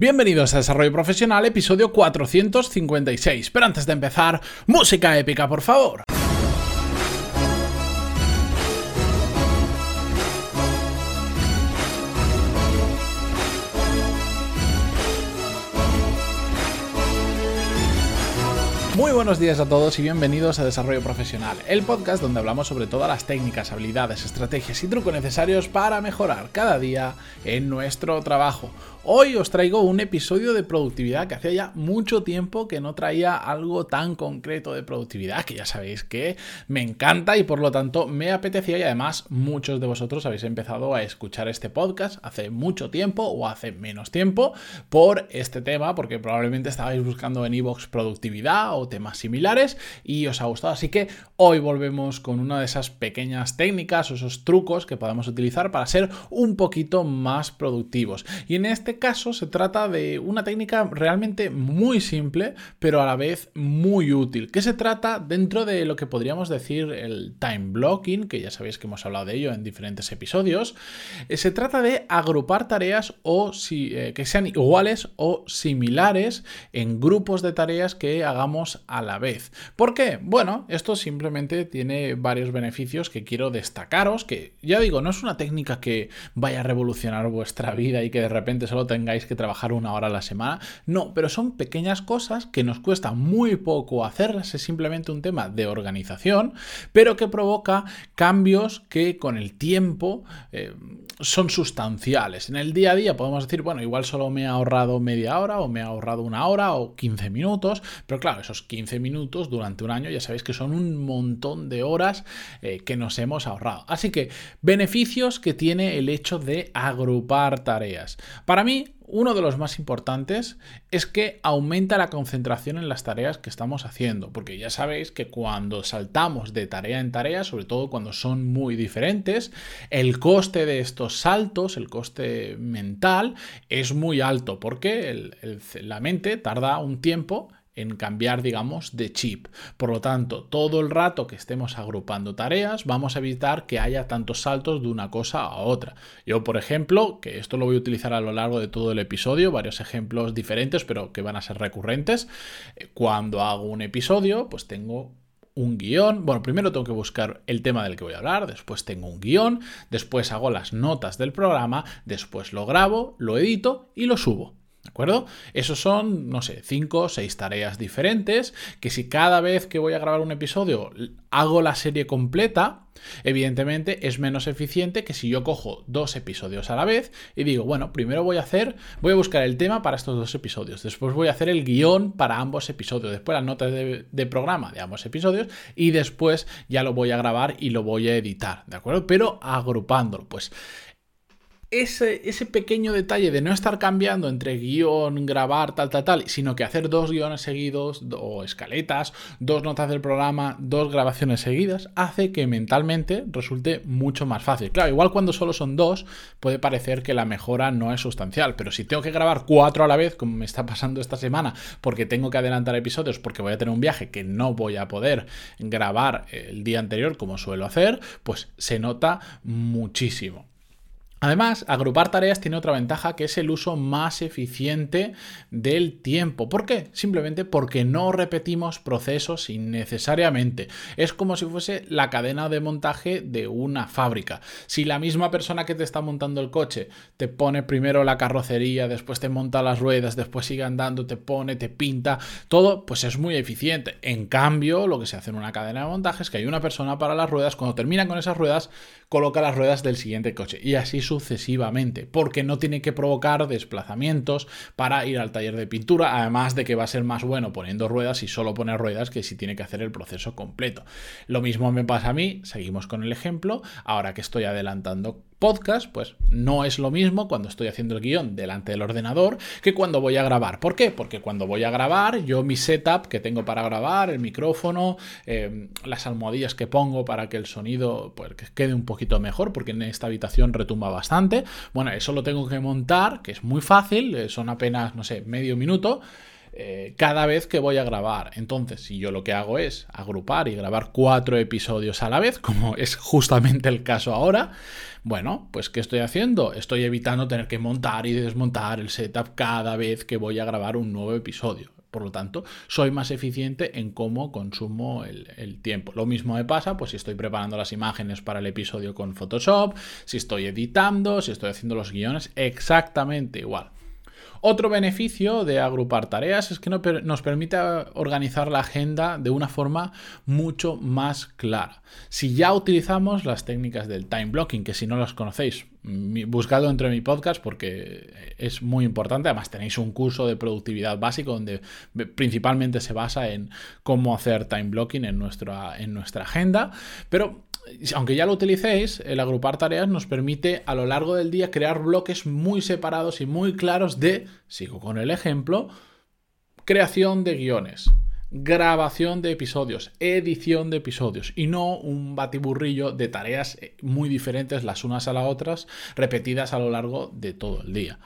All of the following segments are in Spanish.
Bienvenidos a Desarrollo Profesional, episodio 456. Pero antes de empezar, música épica, por favor. Muy buenos días a todos y bienvenidos a Desarrollo Profesional, el podcast donde hablamos sobre todas las técnicas, habilidades, estrategias y trucos necesarios para mejorar cada día en nuestro trabajo. Hoy os traigo un episodio de productividad que hacía ya mucho tiempo que no traía algo tan concreto de productividad, que ya sabéis que me encanta y por lo tanto me apetecía y además muchos de vosotros habéis empezado a escuchar este podcast hace mucho tiempo o hace menos tiempo por este tema, porque probablemente estabais buscando en iVoox productividad o temas similares y os ha gustado. Así que hoy volvemos con una de esas pequeñas técnicas o esos trucos que podemos utilizar para ser un poquito más productivos. Y en este caso se trata de una técnica realmente muy simple, pero a la vez muy útil, que se trata dentro de lo que podríamos decir el time blocking, que ya sabéis que hemos hablado de ello en diferentes episodios. Eh, se trata de agrupar tareas o si, eh, que sean iguales o similares en grupos de tareas que hagamos a la vez. ¿Por qué? Bueno, esto simplemente tiene varios beneficios que quiero destacaros, que ya digo, no es una técnica que vaya a revolucionar vuestra vida y que de repente solo tengáis que trabajar una hora a la semana. No, pero son pequeñas cosas que nos cuesta muy poco hacerlas, es simplemente un tema de organización, pero que provoca cambios que con el tiempo eh, son sustanciales. En el día a día podemos decir, bueno, igual solo me ha ahorrado media hora o me ha ahorrado una hora o 15 minutos, pero claro, esos 15 minutos durante un año ya sabéis que son un montón de horas eh, que nos hemos ahorrado. Así que beneficios que tiene el hecho de agrupar tareas. Para mí, uno de los más importantes es que aumenta la concentración en las tareas que estamos haciendo, porque ya sabéis que cuando saltamos de tarea en tarea, sobre todo cuando son muy diferentes, el coste de estos saltos, el coste mental, es muy alto, porque la mente tarda un tiempo en cambiar, digamos, de chip. Por lo tanto, todo el rato que estemos agrupando tareas, vamos a evitar que haya tantos saltos de una cosa a otra. Yo, por ejemplo, que esto lo voy a utilizar a lo largo de todo el episodio, varios ejemplos diferentes, pero que van a ser recurrentes. Eh, cuando hago un episodio, pues tengo un guion. Bueno, primero tengo que buscar el tema del que voy a hablar, después tengo un guion, después hago las notas del programa, después lo grabo, lo edito y lo subo. ¿De acuerdo? Esos son, no sé, cinco o seis tareas diferentes que si cada vez que voy a grabar un episodio hago la serie completa, evidentemente es menos eficiente que si yo cojo dos episodios a la vez y digo, bueno, primero voy a hacer, voy a buscar el tema para estos dos episodios, después voy a hacer el guion para ambos episodios, después las notas de, de programa de ambos episodios y después ya lo voy a grabar y lo voy a editar, ¿de acuerdo? Pero agrupándolo, pues ese, ese, pequeño detalle de no estar cambiando entre guion, grabar, tal, tal, tal, sino que hacer dos guiones seguidos o escaletas, dos notas del programa, dos grabaciones seguidas, hace que mentalmente resulte mucho más fácil. Claro, igual cuando solo son dos, puede parecer que la mejora no es sustancial, pero si tengo que grabar cuatro a la vez, como me está pasando esta semana, porque tengo que adelantar episodios, porque voy a tener un viaje que no voy a poder grabar el día anterior como suelo hacer, pues se nota muchísimo. Además, agrupar tareas tiene otra ventaja que es el uso más eficiente del tiempo. ¿Por qué? Simplemente porque no repetimos procesos innecesariamente. Es como si fuese la cadena de montaje de una fábrica. Si la misma persona que te está montando el coche te pone primero la carrocería, después te monta las ruedas, después sigue andando, te pone, te pinta, todo, pues es muy eficiente. En cambio, lo que se hace en una cadena de montaje es que hay una persona para las ruedas, cuando termina con esas ruedas, coloca las ruedas del siguiente coche. Y así sucesivamente, porque no tiene que provocar desplazamientos para ir al taller de pintura, además de que va a ser más bueno poniendo ruedas y solo poner ruedas que si tiene que hacer el proceso completo. Lo mismo me pasa a mí, seguimos con el ejemplo, ahora que estoy adelantando podcast, pues no es lo mismo cuando estoy haciendo el guion delante del ordenador que cuando voy a grabar. ¿Por qué? Porque cuando voy a grabar, yo mi setup que tengo para grabar, el micrófono, em, las almohadillas que pongo para que el sonido pues, quede un poquito mejor, porque en esta habitación retumba bastante. Bueno, eso lo tengo que montar, que es muy fácil, eh, son apenas, no sé, medio minuto. Eh, cada vez que voy a grabar. Entonces, si yo lo que hago es agrupar y grabar cuatro episodios a la vez, como es justamente el caso ahora, bueno, pues ¿qué estoy haciendo? Estoy evitando tener que montar y desmontar el setup cada vez que voy a grabar un nuevo episodio. Por lo tanto, soy más eficiente en cómo consumo el, el, tiempo. Lo mismo me pasa, pues si estoy preparando las imágenes para el episodio con Photoshop, si estoy editando, si estoy haciendo los guiones, exactamente igual. Otro beneficio de agrupar tareas es que nos permite organizar la agenda de una forma mucho más clara. Si ya utilizamos las técnicas del time blocking, que si no las conocéis, buscadlo dentro de mi podcast porque es muy importante. Además, tenéis un curso de productividad básico donde principalmente se basa en cómo hacer time blocking en nuestra, en nuestra agenda. Pero aunque ya lo utilicéis, el agrupar tareas nos permite a lo largo del día crear bloques muy separados y muy claros de, sigo con el ejemplo, creación de guiones, grabación de episodios, edición de episodios y no un batiburrillo de tareas muy diferentes las unas a las otras, repetidas a lo largo de todo el día.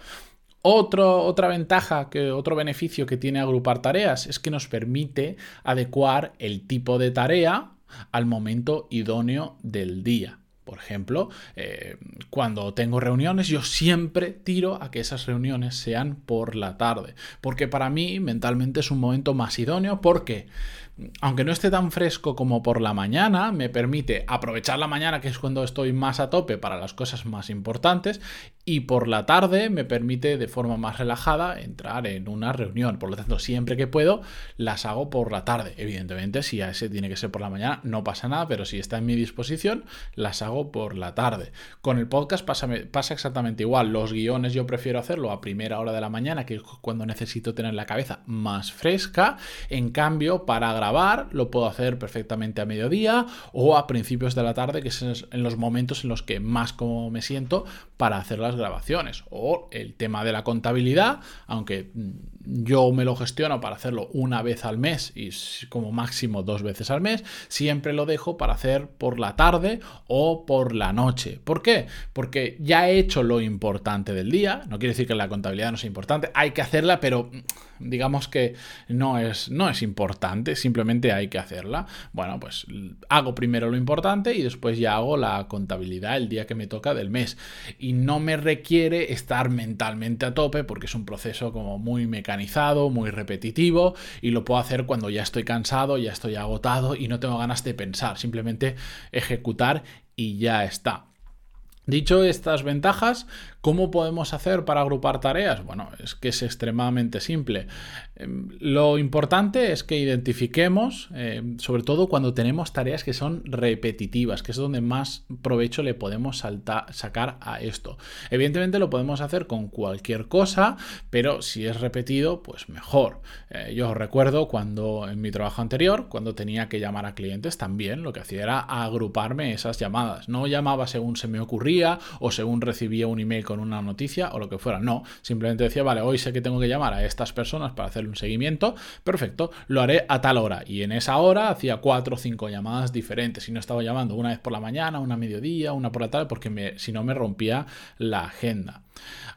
otra ventaja, que, otro beneficio que tiene agrupar tareas es que nos permite adecuar el tipo de tarea al momento idóneo del día. Por ejemplo, eh, cuando tengo reuniones, yo siempre tiro a que esas reuniones sean por la tarde, porque para mí mentalmente es un momento más idóneo, porque aunque no esté tan fresco como por la mañana, me permite aprovechar la mañana, que es cuando estoy más a tope para las cosas más importantes, y por la tarde me permite de forma más relajada entrar en una reunión. Por lo tanto, siempre que puedo, las hago por la tarde. Evidentemente, si a ese tiene que ser por la mañana, no pasa nada, pero si está en mi disposición, las hago por la tarde. Con el podcast pasa, pasa exactamente igual. Los guiones yo prefiero hacerlo a primera hora de la mañana, que es cuando necesito tener la cabeza más fresca. En cambio, para grabar lo puedo hacer perfectamente a mediodía o a principios de la tarde, que es en los momentos en los que más como me siento para hacer las grabaciones. O el tema de la contabilidad, aunque yo me lo gestiono para hacerlo una vez al mes y como máximo dos veces al mes, siempre lo dejo para hacer por la tarde o por la noche. ¿Por qué? Porque ya he hecho lo importante del día, no quiere decir que la contabilidad no sea importante, hay que hacerla, pero digamos que no es, no es importante, simplemente hay que hacerla. Bueno, pues hago primero lo importante y después ya hago la contabilidad el día que me toca del mes. Y no me requiere estar mentalmente a tope porque es un proceso como muy mecanizado, muy repetitivo y lo puedo hacer cuando ya estoy cansado, ya estoy agotado y no tengo ganas de pensar, simplemente ejecutar y ya está. Dicho estas ventajas, ¿cómo podemos hacer para agrupar tareas? Bueno, es que es extremadamente simple. Em, lo importante es que identifiquemos, em, sobre todo cuando tenemos tareas que son repetitivas, que es donde más provecho le podemos sacar a esto. Evidentemente lo podemos hacer con cualquier cosa, pero si es repetido, pues mejor. Eh, yo recuerdo cuando en mi trabajo anterior, cuando tenía que llamar a clientes, también lo que hacía era agruparme esas llamadas. No llamaba según se me ocurría o según recibía un email con una noticia o lo que fuera. No, simplemente decía, vale, hoy sé que tengo que llamar a estas personas para hacerle un seguimiento. Perfecto, lo haré a tal hora. Y en esa hora hacía cuatro o cinco llamadas diferentes. Y no estaba llamando una vez por la mañana, una a mediodía, una por la tarde, porque si no me rompía la agenda.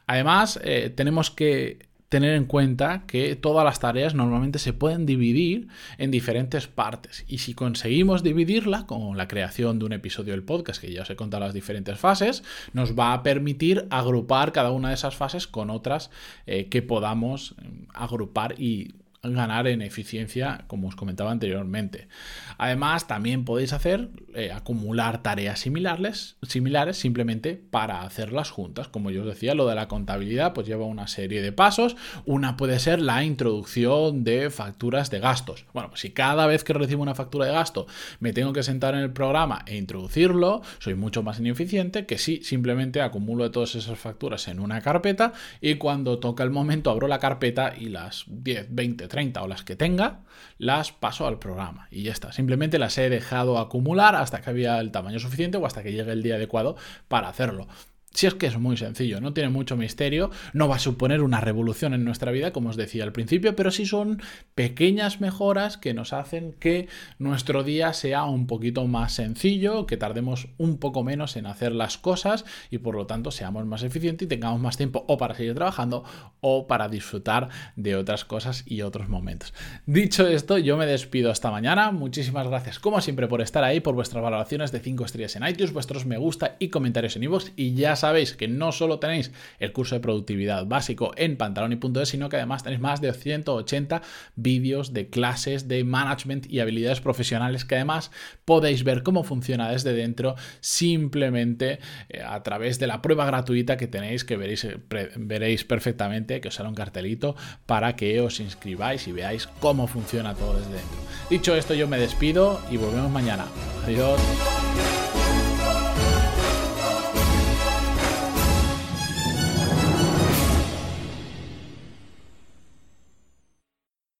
Además, eh, tenemos que tener en cuenta que todas las tareas normalmente se pueden dividir en diferentes partes. Y si conseguimos dividirla con la creación de un episodio del podcast que ya os he contado las diferentes fases nos va a permitir agrupar cada una de esas fases con otras eh, que podamos eh, agrupar y ganar en eficiencia, como os comentaba anteriormente. Además, también podéis hacer eh, acumular tareas similares, similares simplemente para hacerlas juntas. Como yo os decía, lo de la contabilidad pues lleva una serie de pasos. Una puede ser la introducción de facturas de gastos. Bueno, pues si cada vez que recibo una factura de gasto me tengo que sentar en el programa e introducirlo, soy mucho más ineficiente que si simplemente acumulo todas esas facturas en una carpeta y cuando toca el momento abro la carpeta y las 10, 20, 30 o las que tenga, las paso al programa y ya está. Simplemente las he dejado acumular hasta que había el tamaño suficiente o hasta que llegue el día adecuado para hacerlo. Si es que es muy sencillo, no tiene mucho misterio, no va a suponer una revolución en nuestra vida, como os decía al principio, pero sí son pequeñas mejoras que nos hacen que nuestro día sea un poquito más sencillo, que tardemos un poco menos en hacer las cosas y por lo tanto seamos más eficientes y tengamos más tiempo o para seguir trabajando o para disfrutar de otras cosas y otros momentos. Dicho esto, yo me despido hasta mañana. Muchísimas gracias, como siempre, por estar ahí, por vuestras valoraciones de 5 estrellas en iTunes, vuestros me gusta y comentarios en iVoox y ya sabéis que no solo tenéis el curso de productividad básico en pantaloni.es, sino que además tenéis más de 180 vídeos de clases de management y habilidades profesionales que además podéis ver cómo funciona desde dentro simplemente eh, a través de la prueba gratuita que tenéis, que veréis, eh, veréis perfectamente, que os hará un cartelito para que os inscribáis y veáis cómo funciona todo desde dentro. Dicho esto, yo me despido y volvemos mañana. Adiós.